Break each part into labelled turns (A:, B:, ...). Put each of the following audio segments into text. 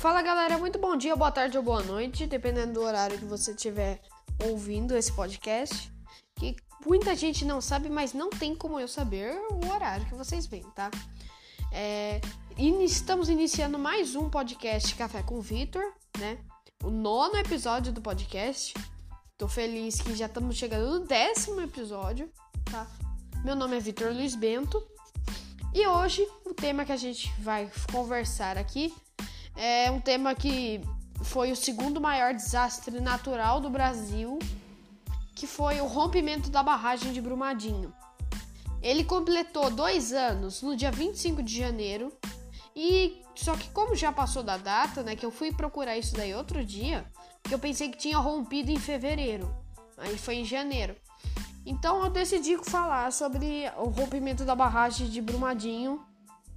A: Fala galera, muito bom dia, boa tarde ou boa noite, dependendo do horário que você estiver ouvindo esse podcast. Que muita gente não sabe, mas não tem como eu saber o horário que vocês vêm, tá? É, estamos iniciando mais um podcast Café com Vitor, né? O nono episódio do podcast. Tô feliz que já estamos chegando no décimo episódio, tá? Meu nome é Vitor Luiz Bento e hoje o tema que a gente vai conversar aqui é um tema que foi o segundo maior desastre natural do Brasil, que foi o rompimento da barragem de Brumadinho. Ele completou dois anos no dia 25 de janeiro. E só que como já passou da data, né? Que eu fui procurar isso daí outro dia, que eu pensei que tinha rompido em fevereiro. Aí foi em janeiro. Então eu decidi falar sobre o rompimento da barragem de Brumadinho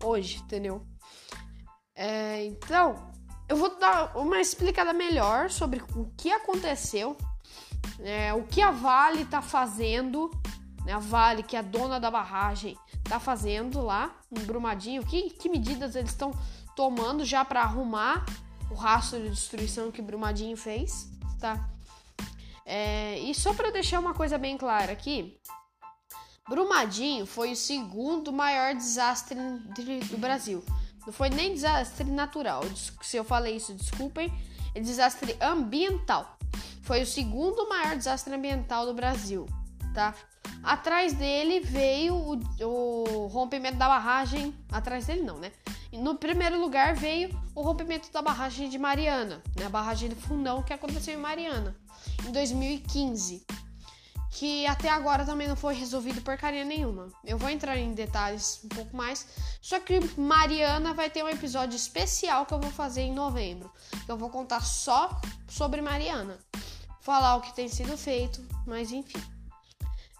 A: hoje, entendeu? É, então, eu vou dar uma explicada melhor sobre o que aconteceu, é, o que a Vale está fazendo, né, a Vale, que é a dona da barragem, está fazendo lá em Brumadinho, que, que medidas eles estão tomando já para arrumar o rastro de destruição que Brumadinho fez, tá? É, e só para deixar uma coisa bem clara aqui, Brumadinho foi o segundo maior desastre do Brasil. Não foi nem desastre natural. Se eu falei isso, desculpem. É desastre ambiental. Foi o segundo maior desastre ambiental do Brasil, tá? Atrás dele veio o, o rompimento da barragem. Atrás dele não, né? No primeiro lugar veio o rompimento da barragem de Mariana, né? A barragem do Fundão que aconteceu em Mariana em 2015 que até agora também não foi resolvido porcaria nenhuma. Eu vou entrar em detalhes um pouco mais. Só que Mariana vai ter um episódio especial que eu vou fazer em novembro. Eu vou contar só sobre Mariana. Falar o que tem sido feito, mas enfim.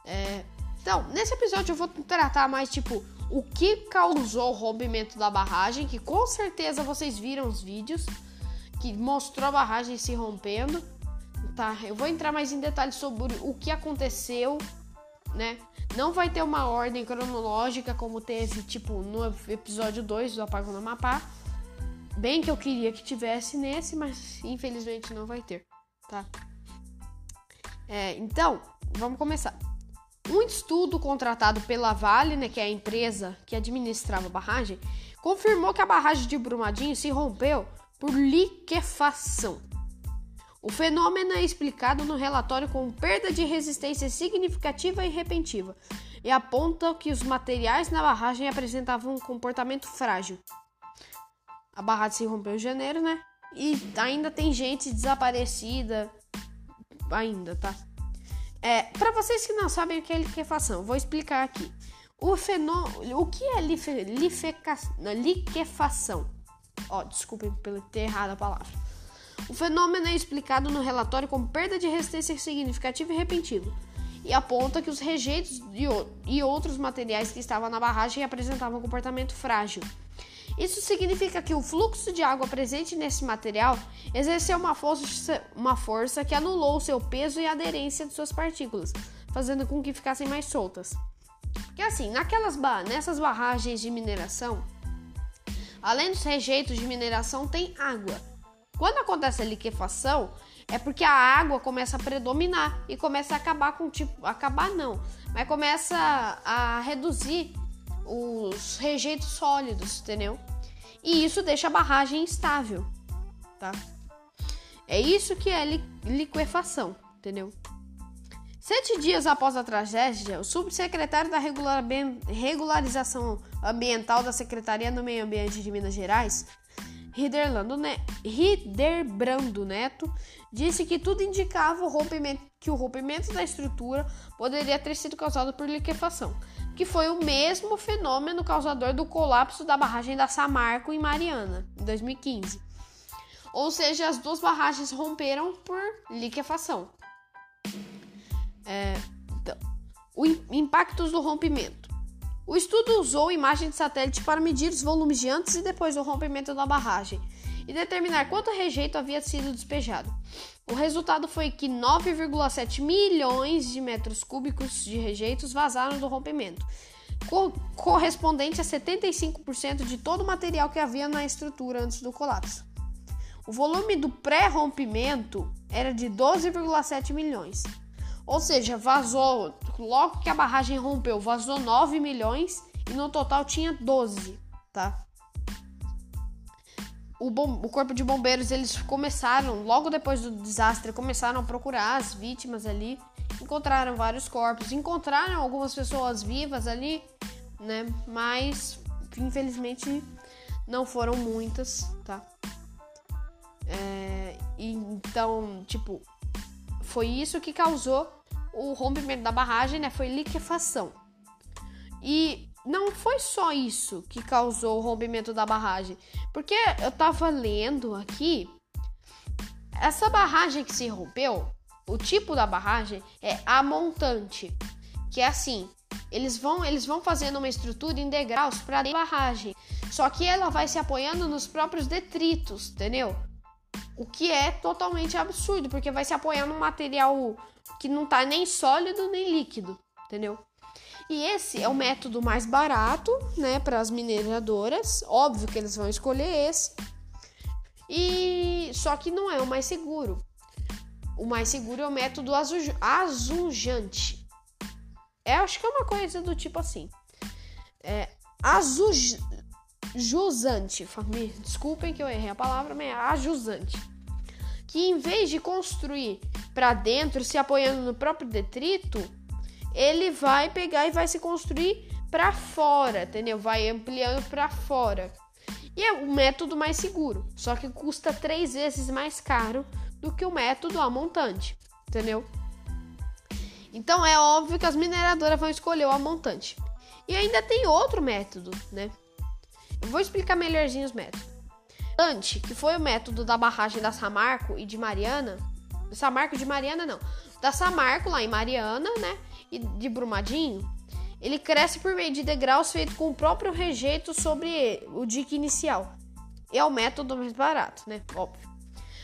A: É... Então, nesse episódio eu vou tratar mais tipo o que causou o rompimento da barragem, que com certeza vocês viram os vídeos que mostrou a barragem se rompendo tá? Eu vou entrar mais em detalhes sobre o que aconteceu, né? Não vai ter uma ordem cronológica como teve, tipo, no episódio 2 do Apagão no Amapá. Bem que eu queria que tivesse nesse, mas infelizmente não vai ter, tá? É, então, vamos começar. Um estudo contratado pela Vale, né, que é a empresa que administrava a barragem, confirmou que a barragem de Brumadinho se rompeu por liquefação. O fenômeno é explicado no relatório como perda de resistência significativa e repentiva, e aponta que os materiais na barragem apresentavam um comportamento frágil. A barragem se rompeu em janeiro, né? E ainda tem gente desaparecida ainda, tá? É, para vocês que não sabem o que é liquefação, vou explicar aqui. O fenômeno, o que é life, lifeca, liquefação? Ó, oh, desculpem pelo ter errado a palavra. O fenômeno é explicado no relatório como perda de resistência significativa e repentina, e aponta que os rejeitos e outros materiais que estavam na barragem apresentavam um comportamento frágil. Isso significa que o fluxo de água presente nesse material exerceu uma força, uma força que anulou seu peso e aderência de suas partículas, fazendo com que ficassem mais soltas. Porque assim, naquelas nessas barragens de mineração, além dos rejeitos de mineração, tem água. Quando acontece a liquefação, é porque a água começa a predominar e começa a acabar com tipo, acabar não, mas começa a reduzir os rejeitos sólidos, entendeu? E isso deixa a barragem instável, tá? É isso que é li liquefação, entendeu? Sete dias após a tragédia, o subsecretário da Regularização Ambiental da Secretaria do Meio Ambiente de Minas Gerais, Riderbrando Neto disse que tudo indicava o que o rompimento da estrutura poderia ter sido causado por liquefação, que foi o mesmo fenômeno causador do colapso da barragem da Samarco em Mariana, em 2015. Ou seja, as duas barragens romperam por liquefação. É, então, o impactos do rompimento. O estudo usou imagem de satélite para medir os volumes de antes e depois do rompimento da barragem e determinar quanto rejeito havia sido despejado. O resultado foi que 9,7 milhões de metros cúbicos de rejeitos vazaram do rompimento, co correspondente a 75% de todo o material que havia na estrutura antes do colapso. O volume do pré-rompimento era de 12,7 milhões. Ou seja, vazou, logo que a barragem rompeu, vazou 9 milhões e no total tinha 12, tá? O, bom, o corpo de bombeiros, eles começaram, logo depois do desastre, começaram a procurar as vítimas ali, encontraram vários corpos, encontraram algumas pessoas vivas ali, né? Mas, infelizmente, não foram muitas, tá? É, então, tipo, foi isso que causou o rompimento da barragem, né? Foi liquefação. E não foi só isso que causou o rompimento da barragem, porque eu tava lendo aqui essa barragem que se rompeu, o tipo da barragem é a montante, que é assim, eles vão eles vão fazendo uma estrutura em degraus para a barragem, só que ela vai se apoiando nos próprios detritos, entendeu? O que é totalmente absurdo, porque vai se apoiar num material que não tá nem sólido nem líquido, entendeu? E esse é o método mais barato, né, para as mineradoras. Óbvio que eles vão escolher esse. E só que não é o mais seguro. O mais seguro é o método azulejante. É, acho que é uma coisa do tipo assim. É, azulejante. Desculpem que eu errei a palavra, mas é ajusante. Que em vez de construir para dentro, se apoiando no próprio detrito, ele vai pegar e vai se construir para fora, entendeu? Vai ampliando para fora. E é o método mais seguro, só que custa três vezes mais caro do que o método a montante, entendeu? Então é óbvio que as mineradoras vão escolher o montante. E ainda tem outro método, né? Vou explicar melhorzinho os métodos. Ante, que foi o método da barragem da Samarco e de Mariana, Samarco de Mariana não, da Samarco lá em Mariana, né? E de Brumadinho, ele cresce por meio de degraus feito com o próprio rejeito sobre o dique inicial. É o método mais barato, né? Óbvio.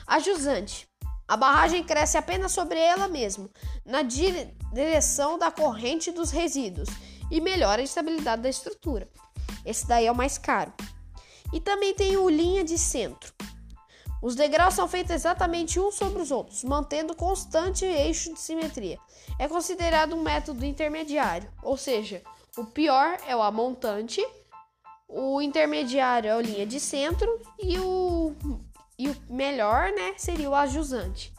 A: A jusante. A barragem cresce apenas sobre ela mesma, na direção da corrente dos resíduos, e melhora a estabilidade da estrutura. Esse daí é o mais caro. E também tem o linha de centro. Os degraus são feitos exatamente uns sobre os outros, mantendo constante eixo de simetria. É considerado um método intermediário, ou seja, o pior é o amontante, o intermediário é o linha de centro e o e o melhor, né, seria o ajusante.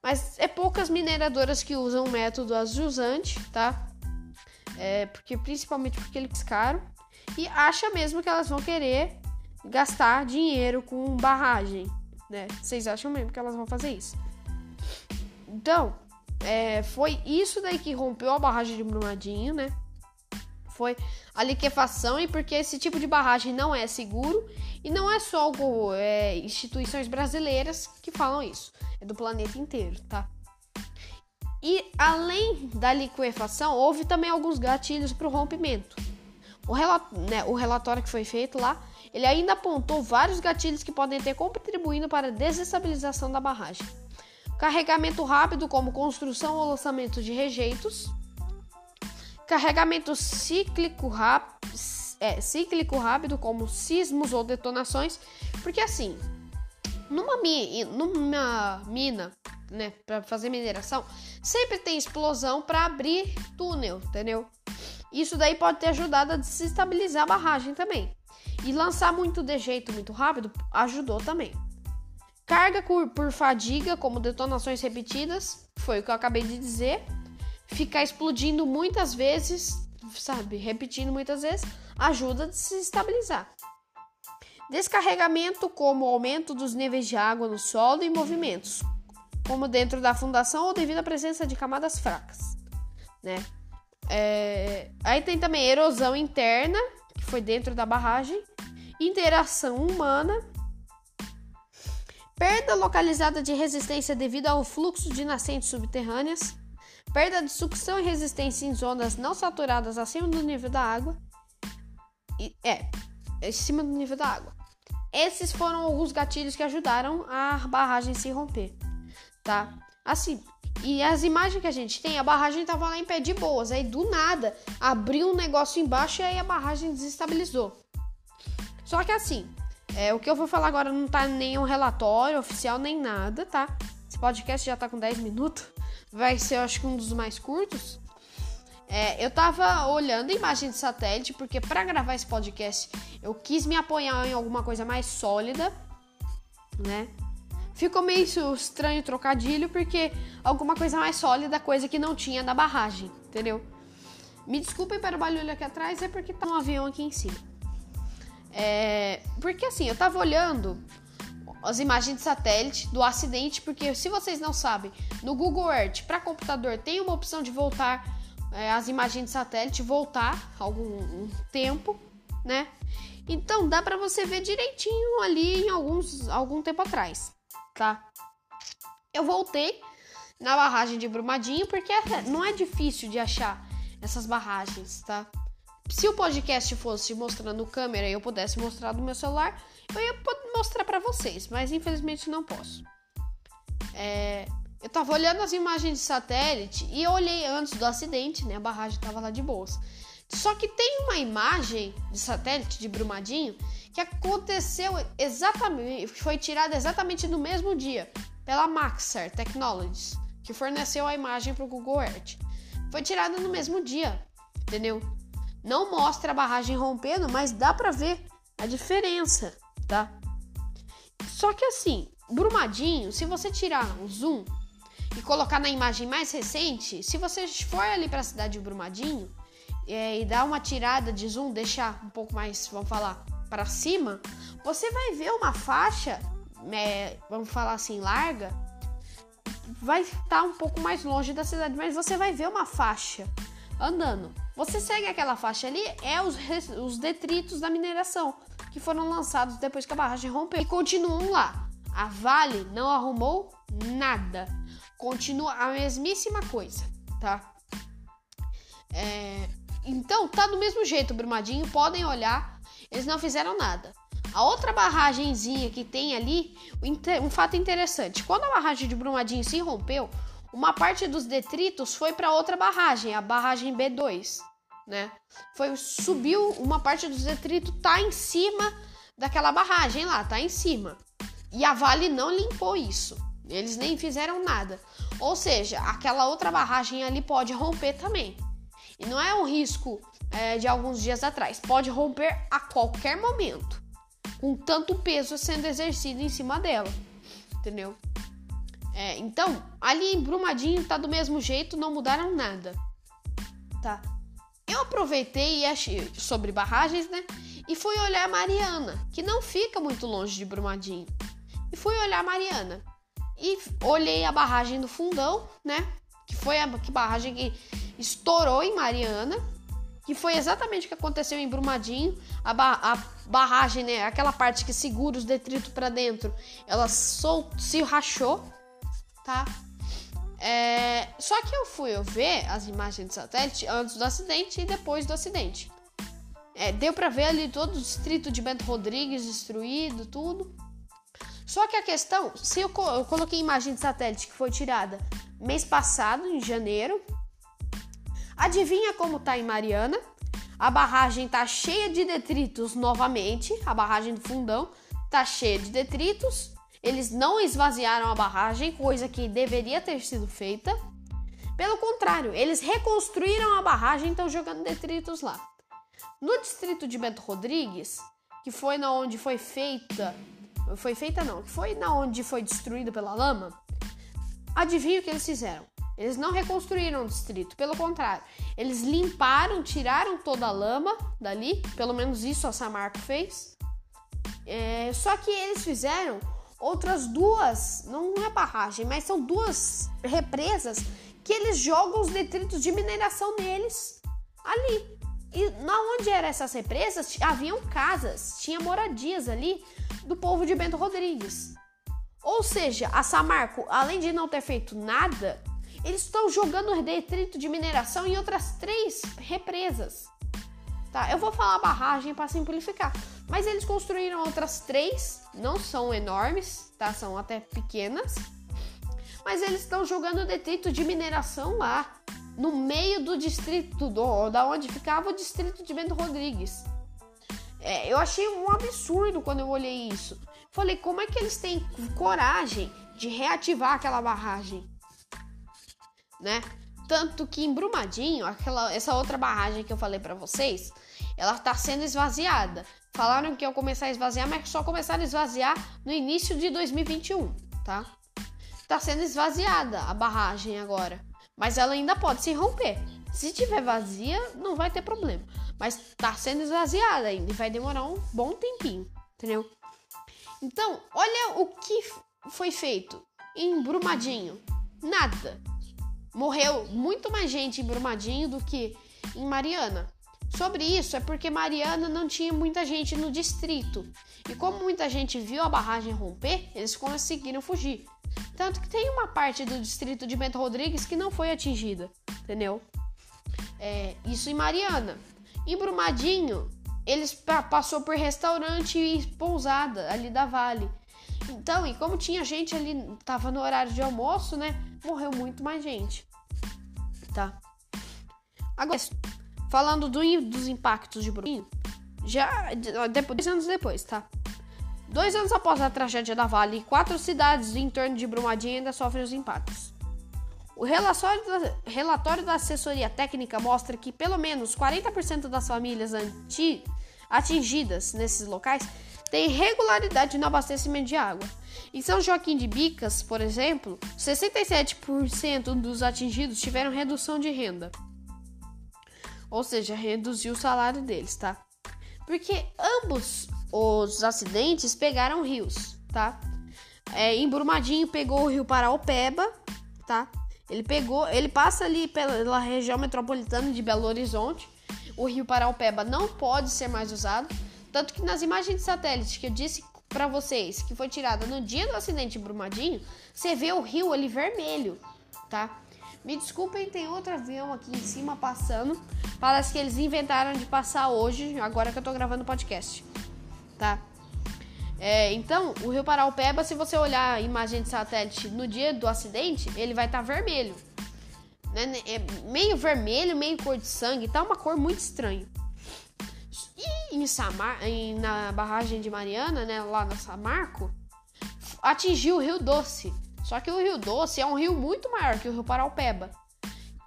A: Mas é poucas mineradoras que usam o método ajusante, tá? É, porque principalmente porque ele é caro e acha mesmo que elas vão querer gastar dinheiro com barragem, né? Vocês acham mesmo que elas vão fazer isso? Então, é, foi isso daí que rompeu a barragem de Brumadinho, né? Foi a liquefação e porque esse tipo de barragem não é seguro e não é só é, instituições brasileiras que falam isso, é do planeta inteiro, tá? E além da liquefação, houve também alguns gatilhos para o rompimento. O, relato, né, o relatório que foi feito lá, ele ainda apontou vários gatilhos que podem ter contribuído para a desestabilização da barragem. Carregamento rápido, como construção ou lançamento de rejeitos. Carregamento cíclico é, cíclico rápido, como sismos ou detonações, porque assim, numa, mi numa mina, né, para fazer mineração, sempre tem explosão para abrir túnel, entendeu? Isso daí pode ter ajudado a desestabilizar a barragem também. E lançar muito dejeito muito rápido ajudou também. Carga por fadiga, como detonações repetidas, foi o que eu acabei de dizer. Ficar explodindo muitas vezes sabe, repetindo muitas vezes, ajuda a se estabilizar. Descarregamento como aumento dos níveis de água no solo e movimentos, como dentro da fundação ou devido à presença de camadas fracas, né? É... Aí tem também erosão interna, que foi dentro da barragem, interação humana, perda localizada de resistência devido ao fluxo de nascentes subterrâneas, perda de sucção e resistência em zonas não saturadas acima do nível da água. E, é, acima do nível da água. Esses foram alguns gatilhos que ajudaram a barragem se romper, tá? Assim, e as imagens que a gente tem, a barragem tava lá em pé de boas, aí do nada abriu um negócio embaixo e aí a barragem desestabilizou. Só que assim, É, o que eu vou falar agora não tá nem um relatório oficial nem nada, tá? Esse podcast já tá com 10 minutos. Vai ser, eu acho que um dos mais curtos. É, eu tava olhando imagem de satélite, porque para gravar esse podcast eu quis me apoiar em alguma coisa mais sólida, né? Ficou meio estranho trocadilho, porque alguma coisa mais sólida, coisa que não tinha na barragem, entendeu? Me desculpem para o barulho aqui atrás, é porque tá um avião aqui em cima. É, porque assim, eu tava olhando as imagens de satélite do acidente, porque se vocês não sabem, no Google Earth para computador tem uma opção de voltar é, as imagens de satélite, voltar algum um tempo, né? Então dá para você ver direitinho ali em alguns algum tempo atrás, tá? Eu voltei na barragem de Brumadinho porque é, não é difícil de achar essas barragens, tá? Se o podcast fosse mostrando câmera e eu pudesse mostrar do meu celular, eu ia mostrar para vocês, mas infelizmente não posso. É, eu tava olhando as imagens de satélite e eu olhei antes do acidente, né? A barragem tava lá de boas. Só que tem uma imagem de satélite de Brumadinho que aconteceu exatamente, foi tirada exatamente no mesmo dia pela Maxar Technologies, que forneceu a imagem para o Google Earth. Foi tirada no mesmo dia, entendeu? Não mostra a barragem rompendo, mas dá para ver a diferença, tá? Só que assim, Brumadinho, se você tirar um zoom e colocar na imagem mais recente, se você for ali para a cidade de Brumadinho é, e dar uma tirada de zoom, deixar um pouco mais, vamos falar, para cima, você vai ver uma faixa, é, vamos falar assim, larga, vai estar um pouco mais longe da cidade, mas você vai ver uma faixa andando. Você segue aquela faixa ali, é os, os detritos da mineração que foram lançados depois que a barragem rompeu e continuam lá. A Vale não arrumou nada, continua a mesmíssima coisa, tá? É, então tá do mesmo jeito, Brumadinho, podem olhar, eles não fizeram nada. A outra barragemzinha que tem ali, um fato interessante: quando a barragem de Brumadinho se rompeu, uma parte dos detritos foi para outra barragem, a barragem B2 né? Foi subiu uma parte dos detritos tá em cima daquela barragem lá, tá em cima. E a Vale não limpou isso. Eles nem fizeram nada. Ou seja, aquela outra barragem ali pode romper também. E não é um risco é, de alguns dias atrás. Pode romper a qualquer momento. Com tanto peso sendo exercido em cima dela. Entendeu? É, então, ali em Brumadinho tá do mesmo jeito, não mudaram nada. Tá? Eu aproveitei e achei sobre barragens, né? E fui olhar Mariana, que não fica muito longe de Brumadinho. E fui olhar Mariana. E olhei a barragem do Fundão, né? Que foi a que barragem que estourou em Mariana. Que foi exatamente o que aconteceu em Brumadinho. A, ba a barragem, né? Aquela parte que segura os detritos para dentro, ela sol se rachou, tá? É, só que eu fui eu ver as imagens de satélite antes do acidente e depois do acidente. É, deu para ver ali todo o distrito de Bento Rodrigues destruído, tudo. Só que a questão, se eu, eu coloquei imagem de satélite que foi tirada mês passado, em janeiro, adivinha como tá em Mariana? A barragem tá cheia de detritos novamente, a barragem do Fundão tá cheia de detritos eles não esvaziaram a barragem, coisa que deveria ter sido feita. Pelo contrário, eles reconstruíram a barragem e estão jogando detritos lá. No distrito de Bento Rodrigues, que foi na onde foi feita, foi feita não, que foi na onde foi destruído pela lama, adivinha o que eles fizeram? Eles não reconstruíram o distrito, pelo contrário, eles limparam, tiraram toda a lama dali, pelo menos isso a Samarco fez. É, só que eles fizeram outras duas, não é barragem, mas são duas represas que eles jogam os detritos de mineração neles ali. E na onde eram essas represas, haviam casas, tinha moradias ali do povo de Bento Rodrigues. Ou seja, a Samarco, além de não ter feito nada, eles estão jogando detrito de mineração em outras três represas. Tá? Eu vou falar barragem para simplificar. Mas eles construíram outras três, não são enormes, tá? São até pequenas. Mas eles estão jogando detrito de mineração lá, no meio do distrito do, da onde ficava o distrito de Bento Rodrigues. É, eu achei um absurdo quando eu olhei isso. Falei, como é que eles têm coragem de reativar aquela barragem? Né? Tanto que em Brumadinho, aquela, essa outra barragem que eu falei para vocês, ela tá sendo esvaziada. Falaram que ia começar a esvaziar, mas só começaram a esvaziar no início de 2021, tá? Tá sendo esvaziada a barragem agora. Mas ela ainda pode se romper. Se tiver vazia, não vai ter problema. Mas tá sendo esvaziada ainda e vai demorar um bom tempinho, entendeu? Então, olha o que foi feito em Brumadinho. Nada. Morreu muito mais gente em Brumadinho do que em Mariana. Sobre isso é porque Mariana não tinha muita gente no distrito. E como muita gente viu a barragem romper, eles conseguiram fugir. Tanto que tem uma parte do distrito de Bento Rodrigues que não foi atingida, entendeu? É, isso em Mariana. Em Brumadinho, eles passou por restaurante e pousada ali da Vale. Então, e como tinha gente ali, tava no horário de almoço, né? Morreu muito mais gente. Tá? Agora, falando do, dos impactos de Brumadinho, já depois, dois anos depois, tá? Dois anos após a tragédia da Vale, quatro cidades em torno de Brumadinho ainda sofrem os impactos. O relatório da, relatório da assessoria técnica mostra que pelo menos 40% das famílias anti, atingidas nesses locais têm regularidade no abastecimento de água. Em São Joaquim de Bicas, por exemplo, 67% dos atingidos tiveram redução de renda. Ou seja, reduziu o salário deles, tá? Porque ambos os acidentes pegaram rios, tá? É, em Brumadinho pegou o rio Paraupeba, tá? Ele pegou, ele passa ali pela região metropolitana de Belo Horizonte. O rio Paraupeba não pode ser mais usado, tanto que nas imagens de satélite que eu disse para vocês, que foi tirada no dia do acidente em Brumadinho, você vê o rio ali vermelho, tá? Me desculpem, tem outro avião aqui em cima passando. Parece que eles inventaram de passar hoje, agora que eu tô gravando o podcast, tá? É, então, o rio Paraupeba, se você olhar a imagem de satélite no dia do acidente, ele vai estar tá vermelho. Né? É meio vermelho, meio cor de sangue, tá uma cor muito estranha. E em Samar, em, na barragem de Mariana, né, lá na Samarco, atingiu o Rio Doce. Só que o Rio Doce é um rio muito maior que o Rio Paraupeba.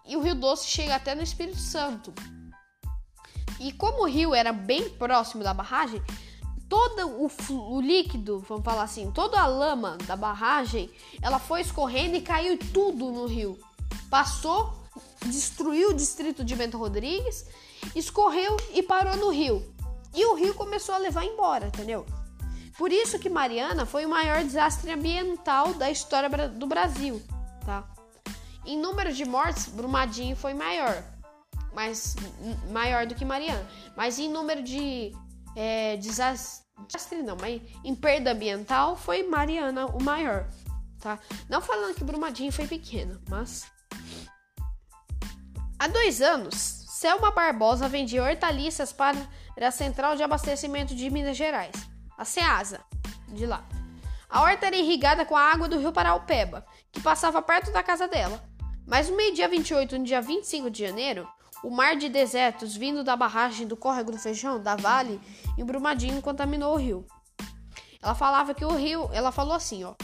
A: E o Rio Doce chega até no Espírito Santo. E como o rio era bem próximo da barragem, todo o, o, líquido, vamos falar assim, toda a lama da barragem, ela foi escorrendo e caiu tudo no rio. Passou, destruiu o distrito de Bento Rodrigues, escorreu e parou no rio. E o rio começou a levar embora, entendeu? Por isso que Mariana foi o maior desastre ambiental da história do Brasil, tá? Em número de mortes, Brumadinho foi maior, mas maior do que Mariana. Mas em número de é, desastre, desastre não, mas em perda ambiental foi Mariana o maior, tá? Não falando que Brumadinho foi pequena, mas há dois anos, Selma Barbosa vendia hortaliças para a Central de Abastecimento de Minas Gerais, a CEASA, de lá. A horta era irrigada com a água do rio Paraupeba, que passava perto da casa dela. Mas no meio-dia 28 e no dia 25 de janeiro, o mar de desertos vindo da barragem do córrego do Feijão, da Vale, em Brumadinho, contaminou o rio. Ela falava que o rio, ela falou assim, ó,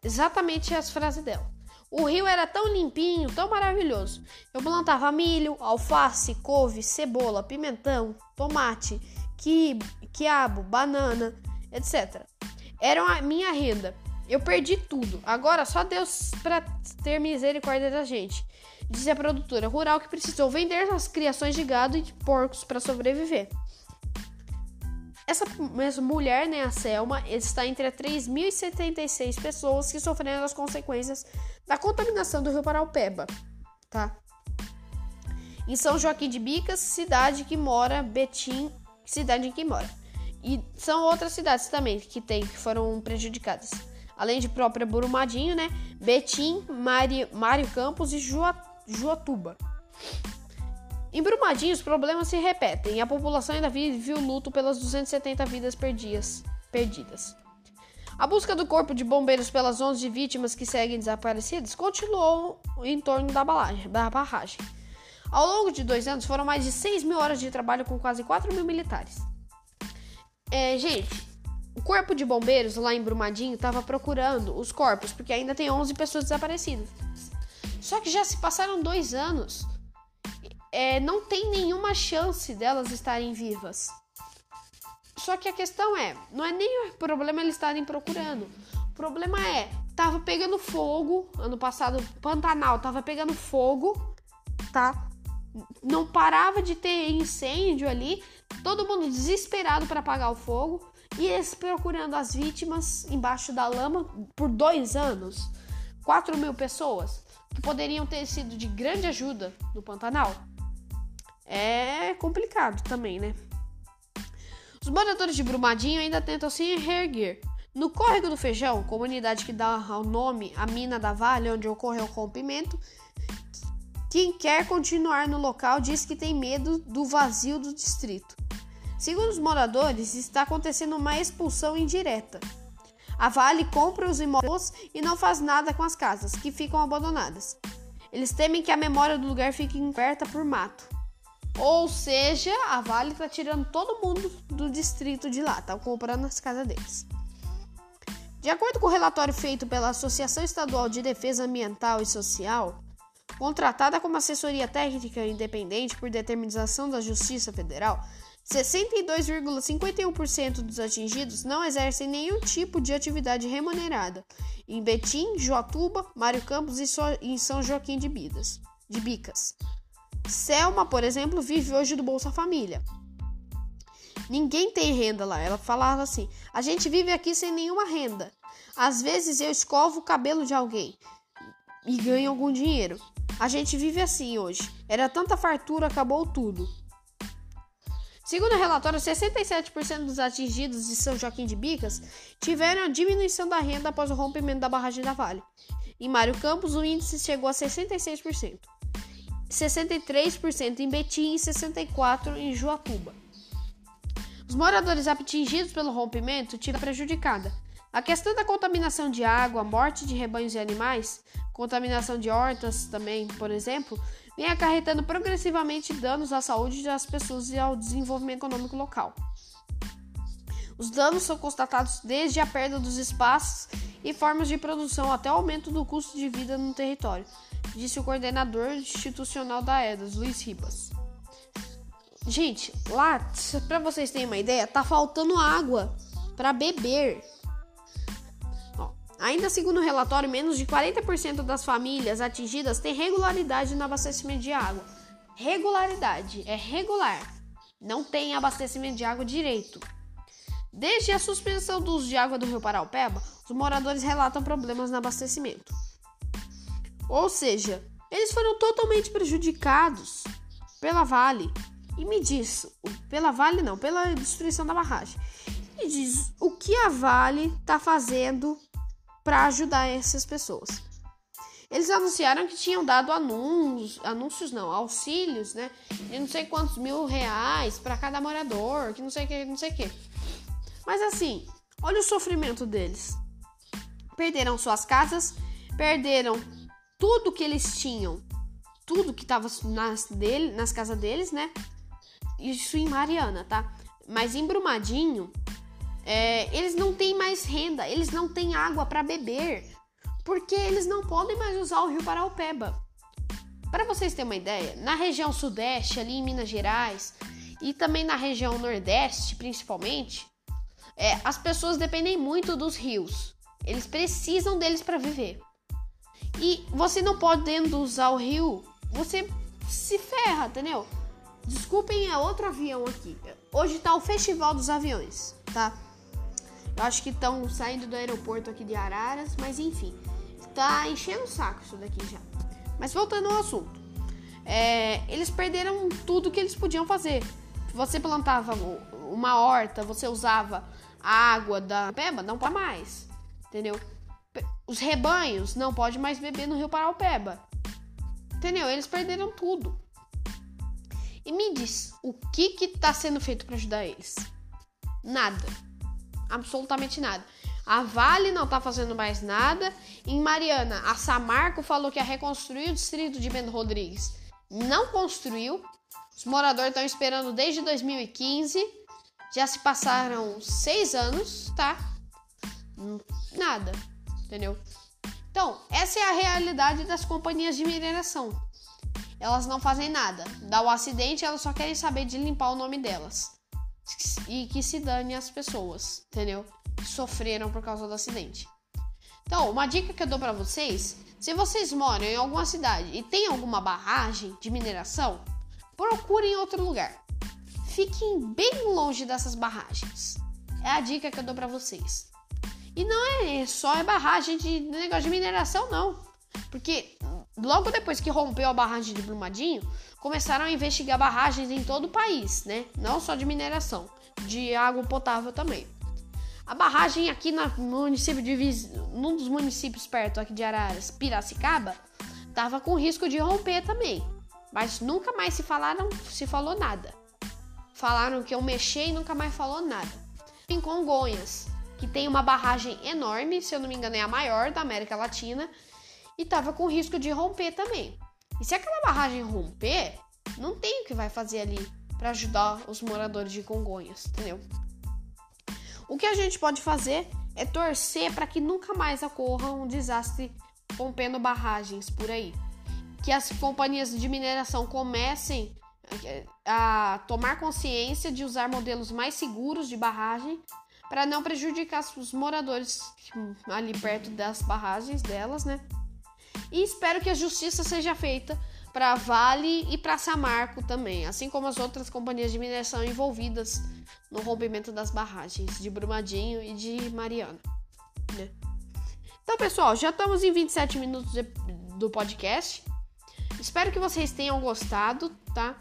A: exatamente as frases dela. O rio era tão limpinho, tão maravilhoso. Eu plantava milho, alface, couve, cebola, pimentão, tomate, quiabo, banana, etc. Era a minha renda. Eu perdi tudo. Agora só Deus para ter misericórdia da gente disse a produtora rural que precisou vender as criações de gado e de porcos para sobreviver. Essa mesma mulher, né, a Selma, está entre as 3.076 pessoas que sofreram as consequências da contaminação do rio Paraupeba, tá? Em São Joaquim de Bicas, cidade que mora Betim, cidade em que mora. E são outras cidades também que tem que foram prejudicadas. Além de própria Burumadinho, né? Betim, Mário, Campos e Juatá Joatuba. Em Brumadinho, os problemas se repetem e a população ainda vive o luto pelas 270 vidas perdidas. perdidas. A busca do corpo de bombeiros pelas 11 vítimas que seguem desaparecidas continuou em torno da, balagem, da barragem. Ao longo de dois anos, foram mais de 6 mil horas de trabalho com quase 4 mil militares. É, gente, o corpo de bombeiros lá em Brumadinho estava procurando os corpos, porque ainda tem 11 pessoas desaparecidas. Só que já se passaram dois anos. É, não tem nenhuma chance delas estarem vivas. Só que a questão é, não é nem o problema eles estarem procurando. O problema é, tava pegando fogo ano passado, Pantanal tava pegando fogo, tá? Não parava de ter incêndio ali, todo mundo desesperado para apagar o fogo e eles procurando as vítimas embaixo da lama por dois anos. 4 mil pessoas que poderiam ter sido de grande ajuda no Pantanal. É complicado também, né? Os moradores de Brumadinho ainda tentam se reerguer. No Córrego do Feijão, comunidade que dá ao nome à mina da Vale, onde ocorreu o rompimento, quem quer continuar no local diz que tem medo do vazio do distrito. Segundo os moradores, está acontecendo uma expulsão indireta. A Vale compra os imóveis e não faz nada com as casas, que ficam abandonadas. Eles temem que a memória do lugar fique encoberta por mato. Ou seja, a Vale está tirando todo mundo do distrito de lá, tá comprando as casas deles. De acordo com o relatório feito pela Associação Estadual de Defesa Ambiental e Social, contratada como assessoria técnica independente por determinação da Justiça Federal, 62,51% dos atingidos não exercem nenhum tipo de atividade remunerada em Betim, Joatuba, Mário Campos e em São Joaquim de, Bidas, de Bicas. Selma, por exemplo, vive hoje do Bolsa Família. Ninguém tem renda lá. Ela falava assim: a gente vive aqui sem nenhuma renda. Às vezes eu escovo o cabelo de alguém e ganho algum dinheiro. A gente vive assim hoje. Era tanta fartura, acabou tudo. Segundo o relatório, 67% dos atingidos de São Joaquim de Bicas tiveram a diminuição da renda após o rompimento da barragem da Vale. Em Mário Campos, o índice chegou a 66%. 63% em Betim e 64% em Joatuba. Os moradores atingidos pelo rompimento tiveram prejudicada. A questão da contaminação de água, morte de rebanhos e animais, contaminação de hortas também, por exemplo, vem acarretando progressivamente danos à saúde das pessoas e ao desenvolvimento econômico local. Os danos são constatados desde a perda dos espaços e formas de produção até o aumento do custo de vida no território, disse o coordenador institucional da EDAS, Luiz Ribas. Gente, lá, para vocês terem uma ideia, tá faltando água para beber. Ó, ainda segundo o relatório, menos de 40% das famílias atingidas têm regularidade no abastecimento de água. Regularidade é regular. Não tem abastecimento de água direito. Desde a suspensão do uso de água do Rio Paraupeba, os moradores relatam problemas no abastecimento. Ou seja, eles foram totalmente prejudicados pela Vale. E me diz, pela Vale não, pela destruição da barragem. Me diz o que a Vale está fazendo para ajudar essas pessoas. Eles anunciaram que tinham dado anúncios, anúncios não, auxílios, né? De não sei quantos mil reais para cada morador, que não sei que, não sei que. Mas assim, olha o sofrimento deles. Perderam suas casas, perderam tudo que eles tinham, tudo que estava nas, nas casas deles, né? Isso em Mariana, tá? Mas em Brumadinho, é, eles não têm mais renda, eles não têm água para beber, porque eles não podem mais usar o rio Paraupeba. Para vocês terem uma ideia, na região sudeste, ali em Minas Gerais, e também na região nordeste, principalmente, é, as pessoas dependem muito dos rios. Eles precisam deles para viver. E você não podendo usar o rio, você se ferra, entendeu? Desculpem, é outro avião aqui. Hoje tá o Festival dos Aviões, tá? Eu acho que estão saindo do aeroporto aqui de Araras, mas enfim. Tá enchendo o saco isso daqui já. Mas voltando ao assunto. É, eles perderam tudo que eles podiam fazer. Você plantava uma horta, você usava a água da peba, não para mais. Entendeu? Os rebanhos não podem mais beber no rio Paraupeba. Entendeu? Eles perderam tudo. E me diz, o que que tá sendo feito para ajudar eles? Nada. Absolutamente nada. A Vale não tá fazendo mais nada. Em Mariana, a Samarco falou que ia reconstruir o distrito de Bento Rodrigues. Não construiu. Os moradores estão esperando desde 2015. Já se passaram seis anos, tá? Nada, entendeu? Então, essa é a realidade das companhias de mineração. Elas não fazem nada. Dá o acidente, elas só querem saber de limpar o nome delas. E que se dane as pessoas, entendeu? Que sofreram por causa do acidente. Então, uma dica que eu dou para vocês: se vocês moram em alguma cidade e tem alguma barragem de mineração, procurem outro lugar. Fiquem bem longe dessas barragens. É a dica que eu dou para vocês. E não é só é barragem de negócio de mineração, não. Porque logo depois que rompeu a barragem de Brumadinho, começaram a investigar barragens em todo o país, né? Não só de mineração, de água potável também. A barragem aqui no município de num dos municípios perto aqui de Araras, Piracicaba, tava com risco de romper também. Mas nunca mais se falaram, se falou nada. Falaram que eu mexer e nunca mais falou nada. Em Congonhas, que tem uma barragem enorme, se eu não me engano é a maior da América Latina, e tava com risco de romper também. E se aquela barragem romper, não tem o que vai fazer ali para ajudar os moradores de Congonhas, entendeu? O que a gente pode fazer é torcer para que nunca mais ocorra um desastre rompendo barragens por aí. Que as companhias de mineração comecem a tomar consciência de usar modelos mais seguros de barragem para não prejudicar os moradores ali perto das barragens delas, né? E espero que a justiça seja feita para Vale e para Samarco também, assim como as outras companhias de mineração envolvidas no rompimento das barragens de Brumadinho e de Mariana. Né? Então, pessoal, já estamos em 27 minutos do podcast. Espero que vocês tenham gostado, tá?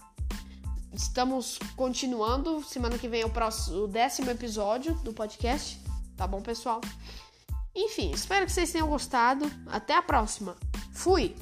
A: Estamos continuando. Semana que vem é o, próximo, o décimo episódio do podcast. Tá bom, pessoal? Enfim, espero que vocês tenham gostado. Até a próxima. Fui!